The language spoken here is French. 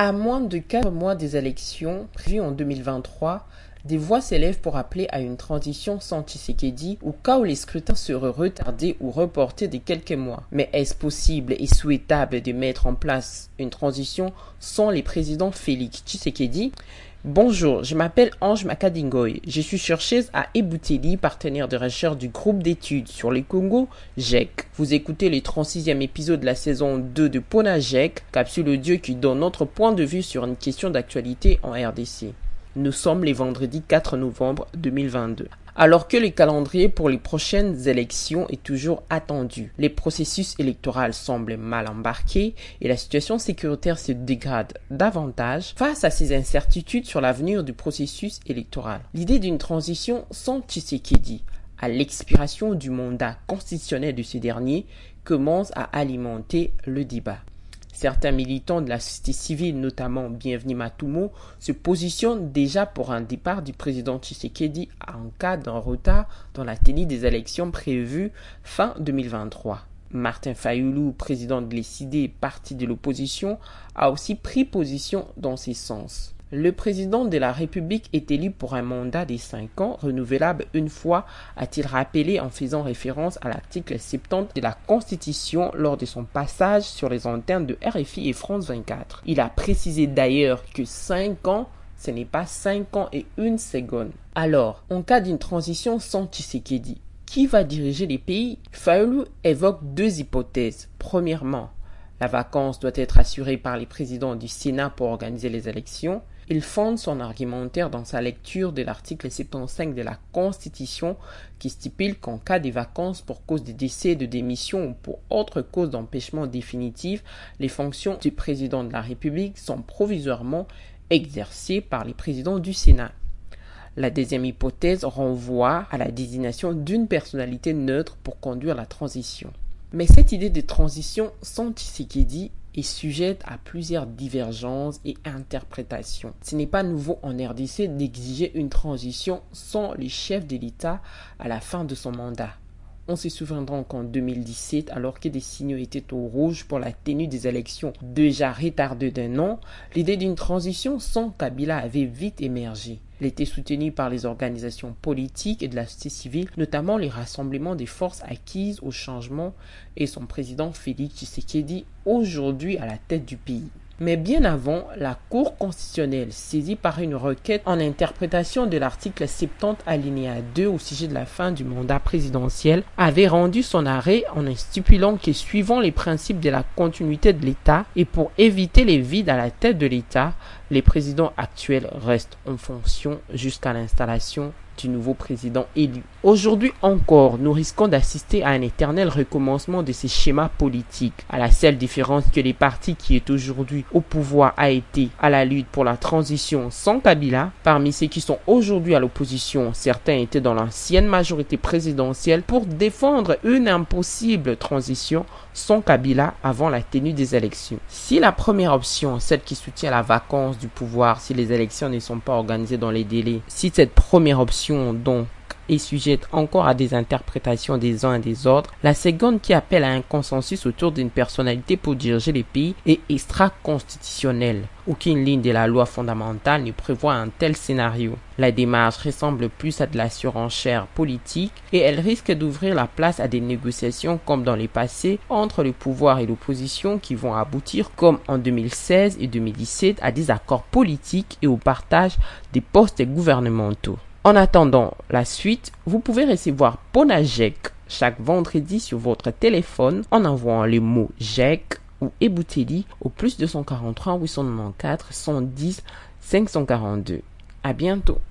À moins de quatre mois des élections prévues en 2023, des voix s'élèvent pour appeler à une transition sans Tshisekedi au cas où les scrutins seraient retardés ou reportés de quelques mois. Mais est-ce possible et souhaitable de mettre en place une transition sans les présidents Félix Tshisekedi? Bonjour, je m'appelle Ange Makadingoy. Je suis chercheuse à Ebouteli, partenaire de recherche du groupe d'études sur les Congo, GEC. Vous écoutez le 36e épisode de la saison 2 de Pona GEC, capsule audio qui donne notre point de vue sur une question d'actualité en RDC. Nous sommes les vendredis 4 novembre 2022. Alors que le calendrier pour les prochaines élections est toujours attendu, les processus électoraux semblent mal embarqués et la situation sécuritaire se dégrade davantage face à ces incertitudes sur l'avenir du processus électoral. L'idée d'une transition sans Tshisekedi à l'expiration du mandat constitutionnel de ce dernier commence à alimenter le débat. Certains militants de la société civile, notamment Bienvenue Matumo, se positionnent déjà pour un départ du président Tshisekedi en cas d'un retard dans la tenue des élections prévues fin 2023. Martin Fayoulou, président de l'ECD, parti de l'opposition, a aussi pris position dans ce sens. Le président de la République est élu pour un mandat de cinq ans, renouvelable une fois, a-t-il rappelé en faisant référence à l'article 70 de la Constitution lors de son passage sur les antennes de RFI et France 24. Il a précisé d'ailleurs que cinq ans ce n'est pas cinq ans et une seconde. Alors, en cas d'une transition sans Tshisekedi, qui va diriger les pays? Fayoulou évoque deux hypothèses. Premièrement, la vacance doit être assurée par les présidents du Sénat pour organiser les élections. Il fonde son argumentaire dans sa lecture de l'article 75 de la Constitution qui stipule qu'en cas de vacances pour cause de décès, de démission ou pour autre cause d'empêchement définitif, les fonctions du président de la République sont provisoirement exercées par les présidents du Sénat. La deuxième hypothèse renvoie à la désignation d'une personnalité neutre pour conduire la transition. Mais cette idée de transition sans est sujette à plusieurs divergences et interprétations. Ce n'est pas nouveau en RDC d'exiger une transition sans le chef de l'État à la fin de son mandat. On se souviendra qu'en 2017, alors que des signaux étaient au rouge pour la tenue des élections déjà retardées d'un an, l'idée d'une transition sans Kabila avait vite émergé. Elle était soutenue par les organisations politiques et de la société civile, notamment les rassemblements des forces acquises au changement et son président Félix Tshisekedi, aujourd'hui à la tête du pays. Mais bien avant, la Cour constitutionnelle, saisie par une requête en interprétation de l'article 70 alinéa 2 au sujet de la fin du mandat présidentiel, avait rendu son arrêt en stipulant que suivant les principes de la continuité de l'État et pour éviter les vides à la tête de l'État, les présidents actuels restent en fonction jusqu'à l'installation du nouveau président élu. Aujourd'hui encore, nous risquons d'assister à un éternel recommencement de ces schémas politiques, à la seule différence que les partis qui est aujourd'hui au pouvoir a été à la lutte pour la transition sans Kabila. Parmi ceux qui sont aujourd'hui à l'opposition, certains étaient dans l'ancienne majorité présidentielle pour défendre une impossible transition sans Kabila avant la tenue des élections. Si la première option, celle qui soutient la vacance du pouvoir si les élections ne sont pas organisées dans les délais, si cette première option donc est sujette encore à des interprétations des uns et des autres. La seconde qui appelle à un consensus autour d'une personnalité pour diriger les pays est extra-constitutionnelle. Aucune ligne de la loi fondamentale ne prévoit un tel scénario. La démarche ressemble plus à de la surenchère politique et elle risque d'ouvrir la place à des négociations comme dans les passés entre le pouvoir et l'opposition qui vont aboutir comme en 2016 et 2017 à des accords politiques et au partage des postes gouvernementaux. En attendant la suite, vous pouvez recevoir Ponajek chaque vendredi sur votre téléphone en envoyant les mots JEC ou Ebouteli au plus 243 894 110 542. À bientôt.